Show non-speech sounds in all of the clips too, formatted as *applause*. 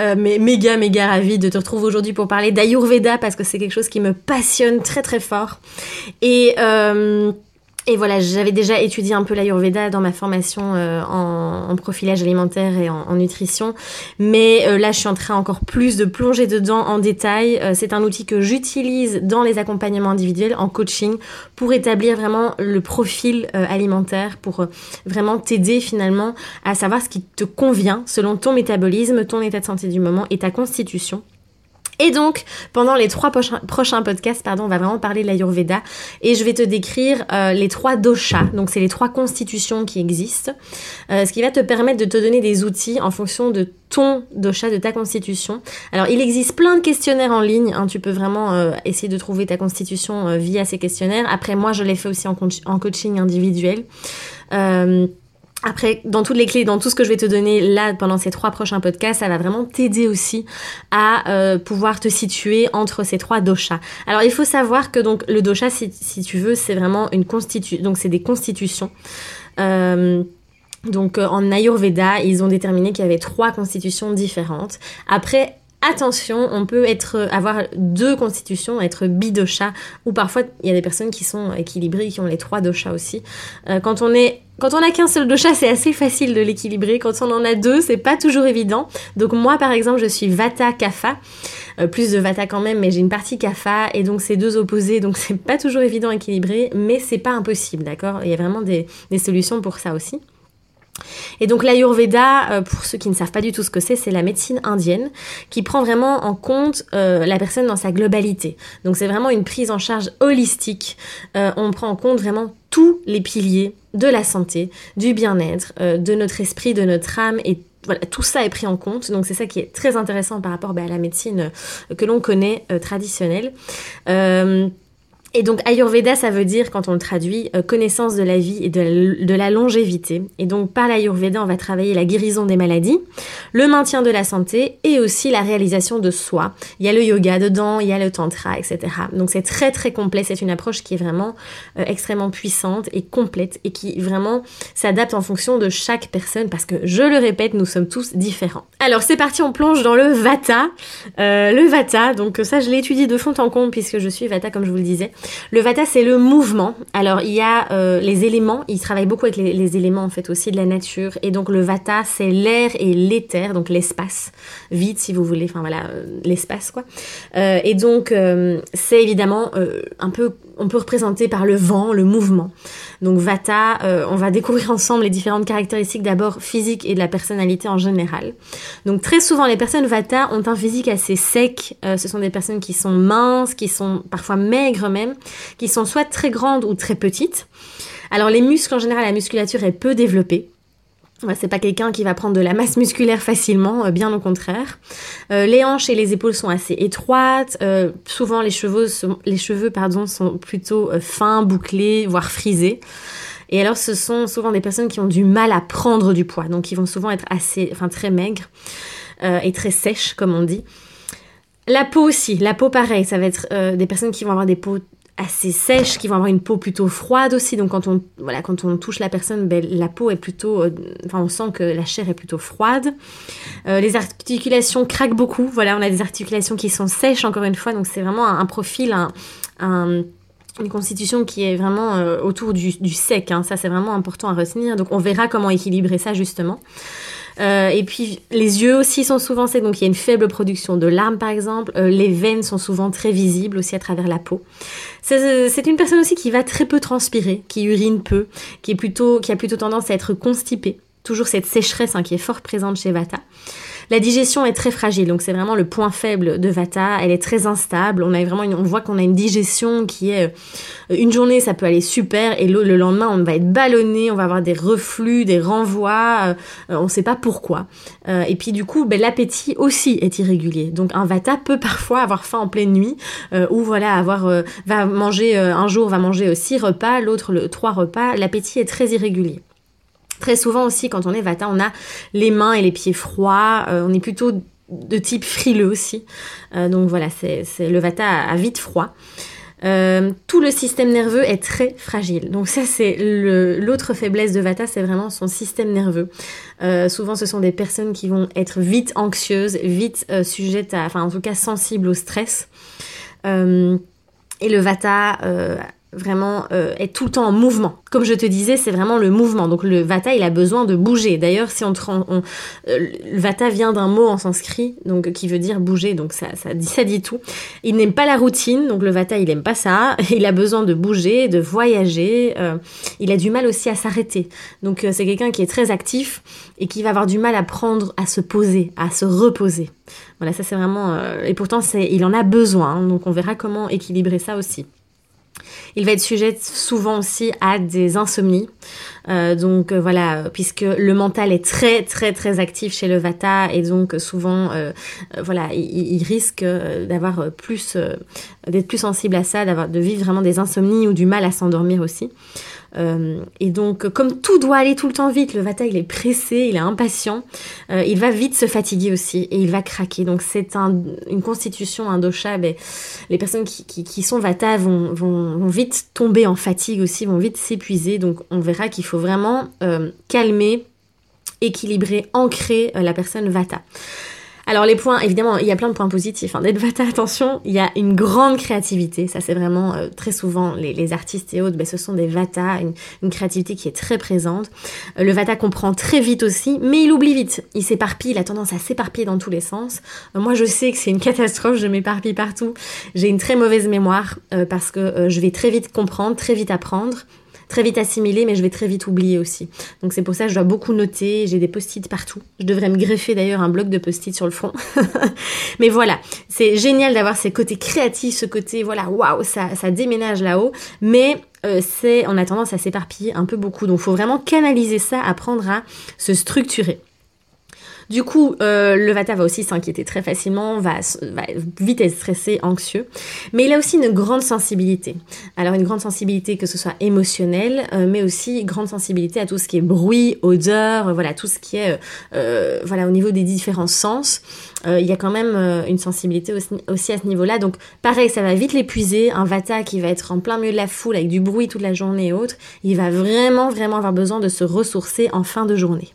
euh, mais méga méga ravie de te retrouver aujourd'hui pour parler d'Ayurveda parce que c'est quelque chose qui me passionne très très fort. Et euh, et voilà, j'avais déjà étudié un peu l'Ayurveda dans ma formation euh, en, profilage alimentaire et en, nutrition, mais euh, là je suis en train encore plus de plonger dedans en détail. Euh, c'est un outil que j'utilise dans les accompagnements individuels, en coaching, pour établir vraiment le profil alimentaire, pour vraiment t'aider finalement à savoir ce qui te convient selon ton métabolisme, ton état de santé du moment et ta constitution. Et donc, pendant les trois prochains, podcasts, pardon, on va vraiment parler de l'Ayurveda et je vais te décrire euh, les trois doshas. Donc, c'est les trois constitutions qui existent, euh, ce qui va te permettre de te donner des outils en fonction de ton dosha, de ta constitution. Alors, il existe plein de questionnaires en ligne. Hein, tu peux vraiment euh, essayer de trouver ta constitution via ces questionnaires. Après, moi, je l'ai fait aussi en, en coaching individuel. Après, dans toutes les clés, dans tout ce que je vais te donner là pendant ces trois prochains podcasts, ça va vraiment t'aider aussi à euh, pouvoir te situer entre ces trois doshas. Alors, il faut savoir que donc le dosha, si, tu veux, c'est vraiment une constitution, donc c'est des constitutions. Euh, donc euh, en Ayurveda, ils ont déterminé qu'il y avait trois constitutions différentes. Après, Attention, on peut être, avoir deux constitutions, être bidosha, ou parfois il y a des personnes qui sont équilibrées, qui ont les trois doshas aussi. Euh, quand on est quand on a qu'un seul dosha, c'est assez facile de l'équilibrer. Quand on en a deux, c'est pas toujours évident. Donc moi, par exemple, je suis Vata Kapha, euh, plus de Vata quand même, mais j'ai une partie Kapha, et donc c'est deux opposés, donc *laughs* c'est pas toujours évident à mais c'est pas impossible, d'accord? Il y a vraiment des solutions pour ça aussi. Et donc l'Ayurveda, euh, pour ceux qui ne savent pas du tout ce que c'est, c'est la médecine indienne qui prend vraiment en compte euh, la personne dans sa globalité. Donc c'est vraiment une prise en charge holistique. Euh, on prend en compte vraiment tous les piliers de la santé, du bien-être, de notre esprit, de notre âme et voilà, tout ça est pris en compte, donc c'est ça qui est très intéressant par rapport bah, à la médecine que l'on connaît traditionnelle. Et donc Ayurveda, ça veut dire, quand on le traduit, euh, connaissance de la vie et de la, longévité. Et donc par l'Ayurveda, on va travailler la guérison des maladies, le maintien de la santé et aussi la réalisation de soi. Il y a le yoga dedans, il y a le tantra, etc. Donc c'est très très complet, c'est une approche qui est vraiment euh, extrêmement puissante et complète et qui vraiment s'adapte en fonction de chaque personne parce que, je le répète, nous sommes tous différents. Alors c'est parti, on plonge dans le Vata. Euh, le Vata, donc ça je l'ai étudié de fond en comble puisque je suis Vata comme je vous le disais. Le Vata, c'est le mouvement. Alors, il y a euh, les éléments. Il travaille beaucoup avec les, éléments, en fait, aussi de la nature. Et donc, le Vata, c'est l'air et l'éther, donc l'espace. Vide, si vous voulez. Enfin, voilà, euh, l'espace, quoi. Euh, et donc, c'est évidemment un peu on peut représenter par le vent, le mouvement. Donc Vata, euh, on va découvrir ensemble les différentes caractéristiques d'abord physiques et de la personnalité en général. Donc très souvent les personnes Vata ont un physique assez sec. Euh, ce sont des personnes qui sont minces, qui sont parfois maigres même, qui sont soit très grandes ou très petites. Alors les muscles en général, la musculature est peu développée. C'est pas quelqu'un qui va prendre de la masse musculaire facilement, euh, bien au contraire. Euh, les hanches et les épaules sont assez étroites. Euh, souvent, les cheveux, sont, plutôt fins, bouclés, voire frisés. Et alors, ce sont souvent des personnes qui ont du mal à prendre du poids, donc ils vont souvent être assez, enfin très maigres et très sèches, comme on dit. La peau aussi, la peau pareil, ça va être des personnes qui vont avoir des peaux assez sèches, qui vont avoir une peau plutôt froide aussi. Donc quand on, voilà, quand on touche la personne, ben, la peau est plutôt... Euh, enfin, on sent que la chair est plutôt froide. Euh, les articulations craquent beaucoup. Voilà, on a des articulations qui sont sèches, encore une fois. Donc c'est vraiment un, profil, un, une constitution qui est vraiment euh, autour du, sec. Hein. Ça, c'est vraiment important à retenir. Donc on verra comment équilibrer ça, justement. Euh, et puis les yeux aussi sont souvent secs, donc il y a une faible production de larmes par exemple. Euh, les veines sont souvent très visibles aussi à travers la peau. C'est une personne aussi qui va très peu transpirer, qui urine peu, qui, est plutôt, qui a plutôt tendance à être constipée. Toujours cette sécheresse hein, qui est fort présente chez Vata. La digestion est très fragile, donc c'est vraiment le point faible de Vata. Elle est très instable. On a vraiment, on voit qu'on a une digestion qui est euh, une journée, ça peut aller super, et le, lendemain, on va être ballonné, on va avoir des reflux, des renvois. Euh, on ne sait pas pourquoi. et puis du coup, ben, l'appétit aussi est irrégulier. Donc un Vata peut parfois avoir faim en pleine nuit, ou voilà, avoir va manger un jour, va manger six repas, l'autre le trois repas. L'appétit est très irrégulier. Très souvent aussi, quand on est Vata, on a les mains et les pieds froids. Euh, on est plutôt de type frileux aussi. Euh, donc voilà, c'est le Vata a, vite froid. Euh, tout le système nerveux est très fragile. Donc ça, c'est l'autre faiblesse de Vata, c'est vraiment son système nerveux. souvent, ce sont des personnes qui vont être vite anxieuses, vite sujettes à, enfin en tout cas sensibles au stress. et le Vata vraiment euh, est tout le temps en mouvement. Comme je te disais, c'est vraiment le mouvement. Donc le vata, il a besoin de bouger. D'ailleurs, si on, on euh, le vata vient d'un mot en sanskrit, donc qui veut dire bouger. Donc ça, dit ça dit tout. Il n'aime pas la routine. Donc le vata, il aime pas ça. *laughs* Il a besoin de bouger, de voyager. Euh, il a du mal aussi à s'arrêter. Donc c'est quelqu'un qui est très actif et qui va avoir du mal à prendre, à se poser, à se reposer. Voilà, ça c'est vraiment. et pourtant, c'est, il en a besoin. Donc on verra comment équilibrer ça aussi. Il va être sujet souvent aussi à des insomnies. Euh, donc euh, voilà, puisque le mental est très très très actif chez le Vata et donc souvent euh, voilà, il, risque d'avoir plus d'être plus sensible à ça, de vivre vraiment des insomnies ou du mal à s'endormir aussi. Euh, et donc, comme tout doit aller tout le temps vite, le Vata il est pressé, il est impatient, euh, il va vite se fatiguer aussi et il va craquer. Donc, c'est une constitution, un dosha. Ben, les personnes qui, sont Vata vont, vont, vite tomber en fatigue aussi, vont vite s'épuiser. Donc, on verra qu'il faut vraiment euh, calmer, équilibrer, ancrer la personne Vata. Alors les points, évidemment, il y a plein de points positifs. Hein. D'être Vata, attention, il y a une grande créativité. Ça, c'est vraiment euh, très souvent les, artistes et autres, ben, ce sont des Vata, une, créativité qui est très présente. Euh, le Vata comprend très vite aussi, mais il oublie vite. Il s'éparpille, il a tendance à s'éparpiller dans tous les sens. Euh, moi, je sais que c'est une *laughs* catastrophe, je m'éparpille partout. J'ai une très mauvaise mémoire parce que je vais très vite comprendre, très vite apprendre très vite assimiler, mais je vais très vite oublier aussi. Donc c'est pour ça que je dois beaucoup noter, j'ai des post-it partout. Je devrais me greffer d'ailleurs un bloc de post-it sur le front. *laughs* mais voilà, c'est génial d'avoir ces côtés créatifs, ce côté, voilà, waouh, ça, ça déménage là-haut. Mais euh, c'est, on a tendance à s'éparpiller un peu beaucoup. Donc faut vraiment canaliser ça, apprendre à se structurer. Du coup, euh, le Vata va aussi s'inquiéter très facilement, va, vite être stressé, anxieux. Mais il a aussi une grande sensibilité. Alors une grande sensibilité que ce soit émotionnelle, euh, mais aussi grande sensibilité à tout ce qui est bruit, odeur, voilà, tout ce qui est euh, voilà au niveau des différents sens. il y a quand même une sensibilité aussi, aussi à ce niveau-là. Donc pareil, ça va vite l'épuiser. Un Vata qui va être en plein milieu de la foule avec du bruit toute la journée et autres, il va vraiment, vraiment avoir besoin de se ressourcer en fin de journée.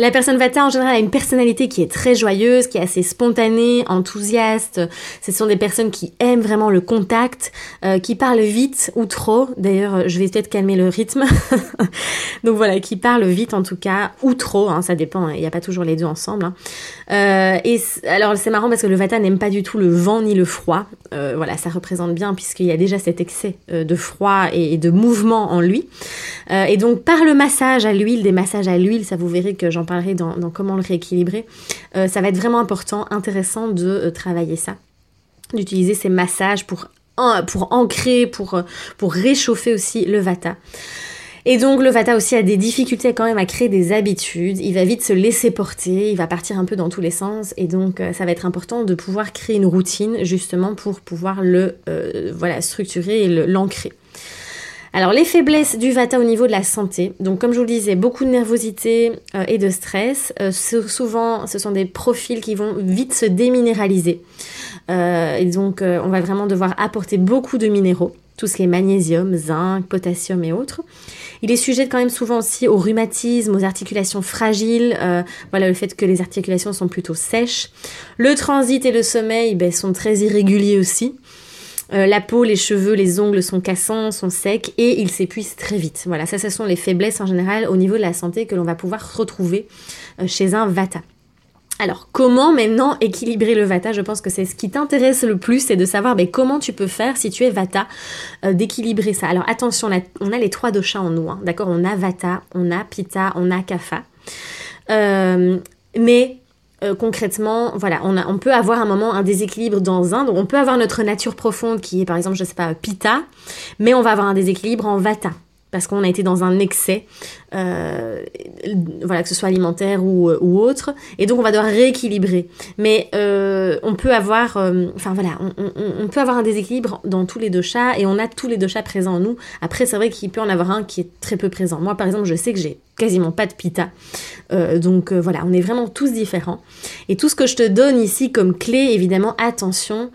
La personne Vata en général a une personnalité qui est très joyeuse, qui est assez spontanée, enthousiaste. Ce sont des personnes qui aiment vraiment le contact, euh, qui parlent vite ou trop. D'ailleurs, je vais peut-être calmer le rythme. *laughs* Donc voilà, qui parlent vite en tout cas, ou trop, hein, ça dépend, hein. il n'y a pas toujours les deux ensemble. Hein. Euh, et alors c'est marrant parce que le Vata n'aime pas du tout le vent ni le froid. Euh, voilà, ça représente bien puisqu'il y a déjà cet excès de froid et, de mouvement en lui. et donc par le massage à l'huile, des massages à l'huile, ça vous verrez que j'en parlerai dans, comment le rééquilibrer, euh, ça va être vraiment important, intéressant de euh, travailler ça, d'utiliser ces massages pour, pour ancrer, pour, euh, pour réchauffer aussi le vata. Et donc le Vata aussi a des difficultés quand même à créer des habitudes, il va vite se laisser porter, il va partir un peu dans tous les sens et donc ça va être important de pouvoir créer une routine justement pour pouvoir le voilà structurer et l'ancrer. Alors les faiblesses du Vata au niveau de la santé, donc comme je vous le disais, beaucoup de nervosité euh, et de stress. Euh, souvent, ce sont des profils qui vont vite se déminéraliser. Euh, et donc, on va vraiment devoir apporter beaucoup de minéraux, tout ce qui est magnésium, zinc, potassium et autres. Il est sujet quand même souvent aussi au rhumatisme, aux articulations fragiles, voilà le fait que les articulations sont plutôt sèches. Le transit et le sommeil ben, sont très irréguliers aussi. Euh, la peau, les cheveux, les ongles sont cassants, sont secs et ils s'épuisent très vite. Voilà, ça, ce sont les faiblesses en général au niveau de la santé que l'on va pouvoir retrouver euh, chez un Vata. Alors, comment maintenant équilibrer le Vata? Je pense que c'est ce qui t'intéresse le plus, c'est de savoir mais ben, comment tu peux faire si tu es Vata, euh, d'équilibrer ça. Alors attention, on a, les trois doshas en nous, hein, d'accord? On a Vata, on a Pitta, on a Kapha. mais euh, concrètement, voilà, on, a, on peut avoir un moment un déséquilibre dans un, donc on peut avoir notre nature profonde qui est par exemple, je sais pas, Pitta, mais on va avoir un déséquilibre en Vata parce qu'on a été dans un excès, euh, voilà, que ce soit alimentaire ou, ou, autre, et donc on va devoir rééquilibrer. Mais euh, on peut avoir, euh, voilà, on, peut avoir un déséquilibre dans tous les deux chats, et on a tous les deux chats présents en nous. Après, c'est vrai qu'il peut en avoir un qui est très peu présent. Moi, par exemple, je sais que j'ai quasiment pas de pita, euh, donc euh, voilà, on est vraiment tous différents. Et tout ce que je te donne ici comme clé, évidemment, attention.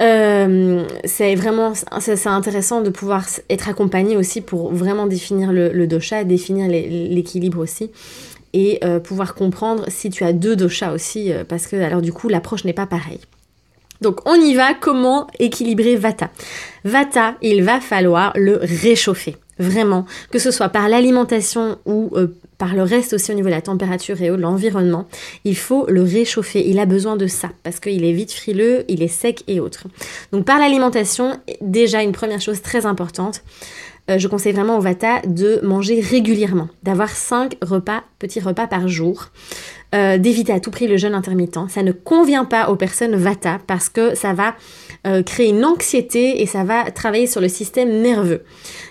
Euh, c'est vraiment c'est intéressant de pouvoir être accompagné aussi pour vraiment définir le, le dosha, définir l'équilibre aussi. Et euh, pouvoir comprendre si tu as deux doshas aussi euh, parce que alors du coup l'approche n'est pas pareille. Donc on y va, comment équilibrer Vata? Vata, il va falloir le réchauffer, vraiment, que ce soit par l'alimentation ou euh, par le reste aussi au niveau de la température et de l'environnement, il faut le réchauffer. Il a besoin de ça parce qu'il est vite frileux, il est sec et autres. Donc par l'alimentation, déjà une première chose très importante, euh, je conseille vraiment au Vata de manger régulièrement, d'avoir 5 repas, petits repas par jour. Euh, d'éviter à tout prix le jeûne intermittent. Ça ne convient pas aux personnes Vata parce que ça va euh, créer une anxiété et ça va travailler sur le système nerveux.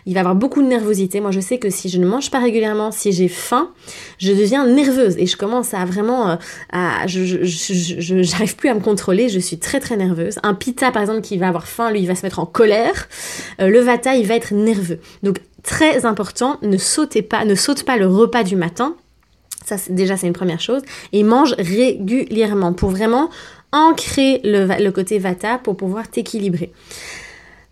Il va avoir beaucoup de nervosité. Moi, je sais que si je ne mange pas régulièrement, si j'ai faim, je deviens nerveuse et je commence à vraiment, euh, à, je, j'arrive plus à me contrôler. Je suis très très nerveuse. Un pita, par exemple, qui va avoir faim, lui, il va se mettre en colère. le vata, il va être nerveux. Donc très important, ne sautez pas, ne saute pas le repas du matin ça, déjà, c'est une première chose. Et mange régulièrement pour vraiment ancrer le, côté vata pour pouvoir t'équilibrer.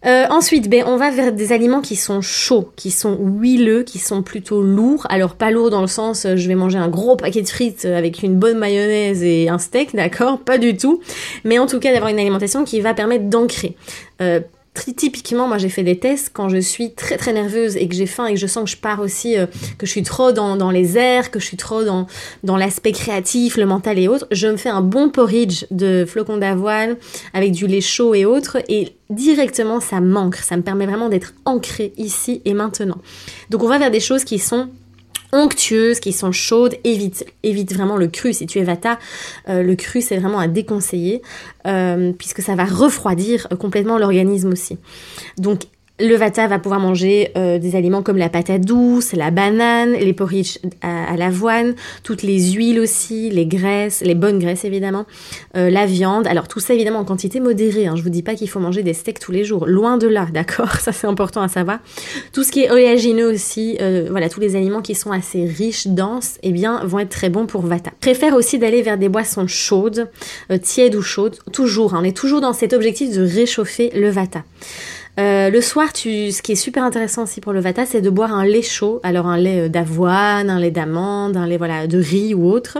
Euh, ensuite, ben, on va vers des aliments qui sont chauds, qui sont huileux, qui sont plutôt lourds. Alors pas lourds dans le sens euh, je vais manger un gros paquet de frites avec une bonne mayonnaise et un steak, d'accord? Pas du tout. Mais en tout cas d'avoir une alimentation qui va permettre d'ancrer. Euh, typiquement, moi j'ai fait des tests quand je suis très très nerveuse et que j'ai faim et que je sens que je pars aussi, euh, que je suis trop dans, dans, les airs, que je suis trop dans, dans l'aspect créatif, le mental et autres, je me fais un bon porridge de flocons d'avoine avec du lait chaud et autres et directement ça manque, ça me permet vraiment d'être ancré ici et maintenant. Donc on va vers des choses qui sont onctueuses, qui sont chaudes, évite, évite vraiment le cru. Si tu es vata, euh, le cru c'est vraiment à déconseiller euh, puisque ça va refroidir complètement l'organisme aussi. Donc le vata va pouvoir manger euh, des aliments comme la patate douce, la banane, les porridge à, l'avoine, toutes les huiles aussi, les graisses, les bonnes graisses évidemment, euh, la viande. Alors tout ça évidemment en quantité modérée. Hein. Je vous dis pas qu'il faut manger des steaks tous les jours, loin de là, *laughs* d'accord? Ça c'est important à savoir. Tout ce qui est oléagineux aussi, euh, voilà, tous les aliments qui sont assez riches, denses, eh bien vont être très bons pour vata. Préfère aussi d'aller vers des boissons chaudes, tièdes ou chaudes, toujours. Hein. on est toujours dans cet objectif de réchauffer le vata. Euh, le soir, ce qui est super intéressant aussi pour le vata, c'est de boire un lait chaud. Alors un lait euh, d'avoine, un lait d'amande, un lait voilà de riz ou autre.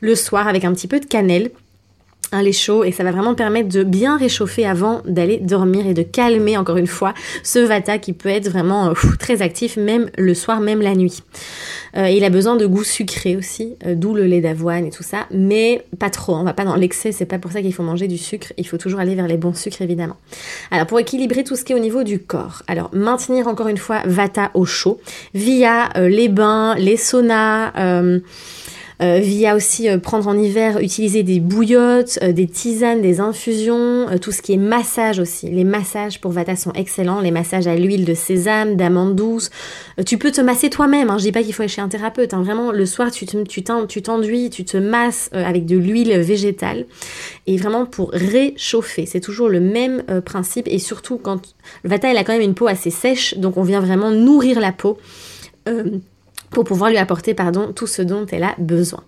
Le soir avec un petit peu de cannelle un lait chaud et ça va vraiment permettre de bien réchauffer avant d'aller dormir et de calmer encore une fois ce vata qui peut être vraiment euh, très actif même le soir, même la nuit. Euh, il a besoin de goût sucré aussi, euh, d'où le lait d'avoine et tout ça, mais pas trop, on va pas dans l'excès, c'est pas pour ça qu'il faut manger du sucre, il faut toujours aller vers les bons sucres évidemment. Alors pour équilibrer tout ce qui est au niveau du corps, alors maintenir encore une fois vata au chaud via les bains, les saunas, via aussi euh, prendre en hiver, utiliser des bouillottes, euh, des tisanes, des infusions, tout ce qui est massage aussi. Les massages pour Vata sont excellents, les massages à l'huile de sésame, d'amande douce. tu peux te masser toi-même, hein. je dis pas qu'il faut aller chez un thérapeute, hein. vraiment le soir tu t'enduis, tu, te masses avec de l'huile végétale et vraiment pour réchauffer. C'est toujours le même principe et surtout quand le Vata il a quand même une peau assez sèche, donc on vient vraiment nourrir la peau pour pouvoir lui apporter pardon tout ce dont elle a besoin.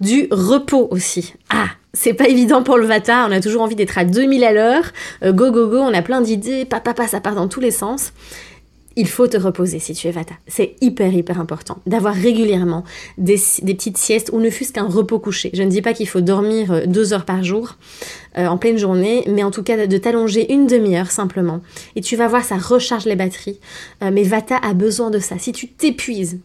Du repos aussi. Ah, c'est pas évident pour le Vata, on a toujours envie d'être à 2000 à l'heure. Euh, go go go, on a plein d'idées, papa ça part dans tous les sens. Il faut te reposer si tu es Vata. C'est hyper hyper important d'avoir régulièrement des, petites siestes ou ne fût-ce qu'un repos couché. Je ne dis pas qu'il faut dormir euh, deux heures par jour euh, en pleine journée, mais en tout cas de t'allonger une demi-heure simplement. Et tu vas voir, ça recharge les batteries. mais Vata a besoin de ça. Si tu t'épuises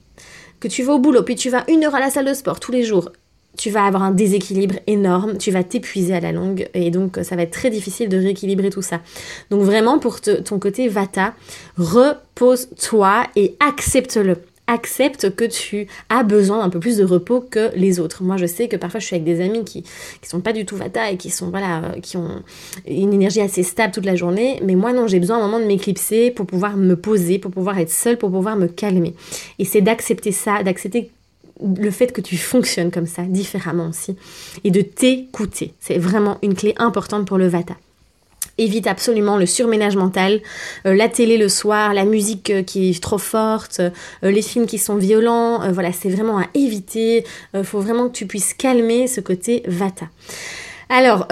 que tu vas au boulot, puis tu vas une heure à la salle de sport tous les jours, tu vas avoir un déséquilibre énorme, tu vas t'épuiser à la longue et donc ça va être très difficile de rééquilibrer tout ça. Donc vraiment pour ton côté Vata, repose-toi et accepte-le. Accepte que tu as besoin d'un peu plus de repos que les autres. Moi, je sais que parfois, je suis avec des amis qui qui sont pas du tout vata et qui sont voilà, euh, qui ont une énergie assez stable toute la journée. Mais moi, non, j'ai besoin à un moment de m'éclipser pour pouvoir me poser, pour pouvoir être seule, pour pouvoir me calmer. Et c'est d'accepter ça, d'accepter le fait que tu fonctionnes comme ça, différemment aussi, et de t'écouter. C'est vraiment une clé importante pour le vata. Évite absolument le surménage mental, euh, la télé le soir, la musique euh, qui est trop forte, euh, les films qui sont violents. voilà, c'est vraiment à éviter. Il faut vraiment que tu puisses calmer ce côté vata. Alors,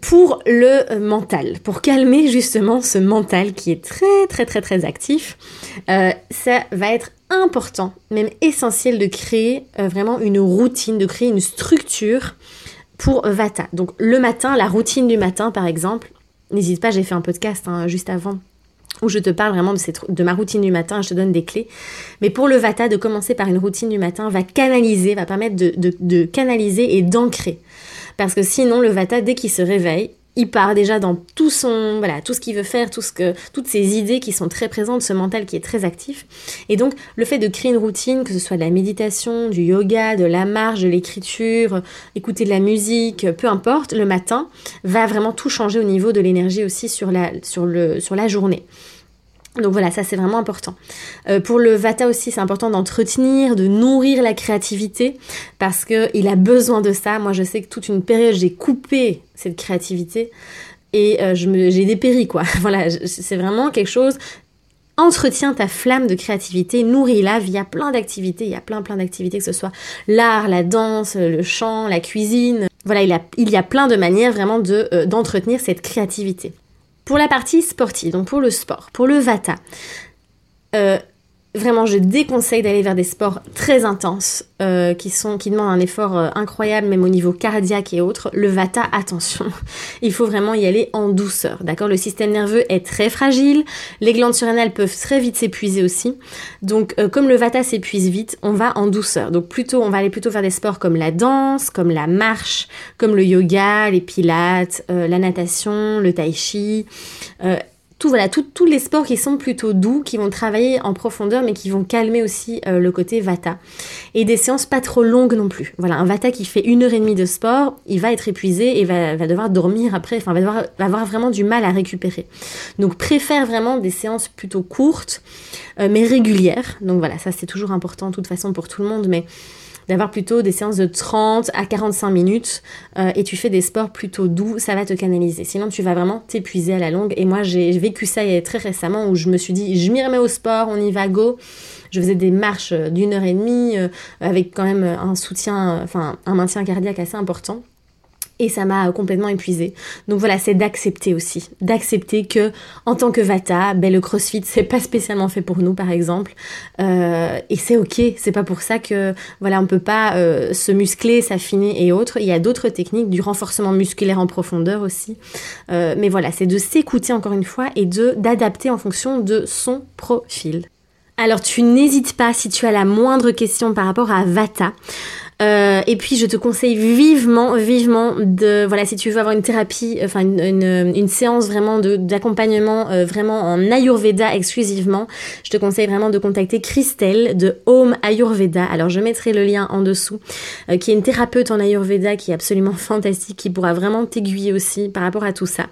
pour le mental, pour calmer justement ce mental qui est très très très très actif, ça va être important, même essentiel de créer vraiment une routine, de créer une structure pour Vata. Donc le matin, la routine du matin par exemple, N'hésite pas, j'ai fait un podcast hein, juste avant où je te parle vraiment de, ma routine du matin, je te donne des clés. Mais pour le Vata, de commencer par une routine du matin va canaliser, va permettre de canaliser et d'ancrer. Parce que sinon, le Vata, dès qu'il se réveille, il part déjà dans tout son voilà tout ce qu'il veut faire tout ce que toutes ces idées qui sont très présentes ce mental qui est très actif. Et donc le fait de créer une routine que ce soit de la méditation du yoga de la marche de l'écriture écouter de la musique peu importe le matin va vraiment tout changer au niveau de l'énergie aussi sur la sur le sur la journée donc voilà, ça c'est vraiment important. Euh, pour le Vata aussi, c'est important d'entretenir, de nourrir la créativité parce qu'il a besoin de ça. Moi, je sais que toute une période, j'ai coupé cette créativité et euh, j'ai dépéri quoi. *laughs* voilà, c'est vraiment quelque chose. Entretiens ta flamme de créativité, nourris-la via plein d'activités. Il y a plein plein d'activités, que ce soit l'art, la danse, le chant, la cuisine. Voilà, il, y a plein de manières vraiment de euh, d'entretenir cette créativité. Pour la partie sportive, donc pour le sport, pour le vata, euh, Vraiment, je déconseille d'aller vers des sports très intenses euh, qui sont qui demandent un effort euh, incroyable, même au niveau cardiaque et autres. Le Vata, *laughs* attention, il faut vraiment y aller en douceur, d'accord? Le système nerveux est très fragile, les glandes surrénales peuvent très vite s'épuiser aussi. Donc, euh, comme le Vata s'épuise vite, on va en douceur. Donc, plutôt, on va aller plutôt vers des sports comme la danse, comme la marche, comme le yoga, les pilates, la natation, le tai chi tout, voilà, tous les sports qui sont plutôt doux, qui vont travailler en profondeur, mais qui vont calmer aussi euh, le côté vata. Et des séances pas trop longues non plus. Voilà, un vata qui fait une heure et demie de sport, il va être épuisé et va, devoir dormir après, enfin, va avoir vraiment du mal à récupérer. Donc, préfère vraiment des séances plutôt courtes, euh, mais régulières. Donc voilà, ça c'est toujours important de toute façon pour tout le monde, mais d'avoir plutôt des séances de 30 à 45 minutes euh, et tu fais des sports plutôt doux, ça va te canaliser. Sinon, tu vas vraiment t'épuiser à la longue. Et moi, j'ai vécu ça très récemment où je me suis dit, je m'y remets au sport, on y va, go. Je faisais des marches d'une heure et demie euh, avec quand même un soutien, enfin un maintien cardiaque assez important et ça m'a complètement épuisée. Donc voilà, c'est d'accepter aussi, d'accepter que en tant que Vata, ben le CrossFit c'est pas spécialement fait pour nous par exemple, euh, et c'est ok, c'est pas pour ça que voilà on peut pas euh, se muscler, s'affiner et autres. Il y a d'autres techniques, du renforcement musculaire en profondeur aussi, euh, mais voilà, c'est de s'écouter encore une fois et de d'adapter en fonction de son profil. Alors tu n'hésites pas si tu as la moindre question par rapport à Vata. Euh, et puis je te conseille vivement, vivement de, voilà, si tu veux avoir une thérapie, enfin une, séance vraiment d'accompagnement euh, vraiment en Ayurveda exclusivement, je te conseille vraiment de contacter Christelle de Home Ayurveda. Alors je mettrai le lien en dessous, euh, qui est une thérapeute en Ayurveda qui est absolument *laughs* fantastique, qui pourra vraiment t'aiguiller aussi par rapport à tout ça.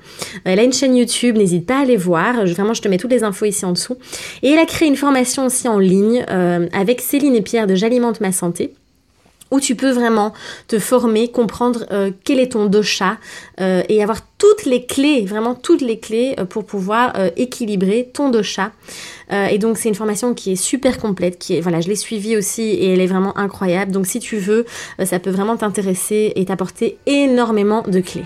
elle a une chaîne YouTube, n'hésite pas à aller voir. vraiment, je te mets toutes les infos ici en dessous. Et elle a créé une formation aussi en ligne avec Céline et Pierre de J'alimente ma santé où tu peux vraiment te former, comprendre euh, quel est ton dosha euh, et avoir toutes les clés, vraiment toutes les clés euh, pour pouvoir équilibrer ton dosha. et donc c'est une formation qui est super complète, qui est voilà, je l'ai suivie aussi et elle est vraiment incroyable. Donc si tu veux, ça peut vraiment t'intéresser et t'apporter énormément de clés.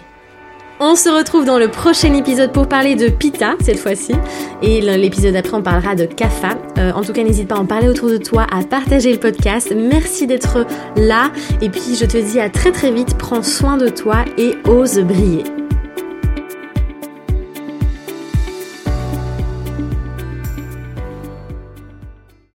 On se retrouve dans le prochain épisode pour parler de Pita cette fois-ci. Et l'épisode après, on parlera de Kafa. Euh, en tout cas, n'hésite pas à en parler autour de toi, à partager le podcast. Merci d'être là. Et puis, je te dis à très très vite. Prends soin de toi et ose briller.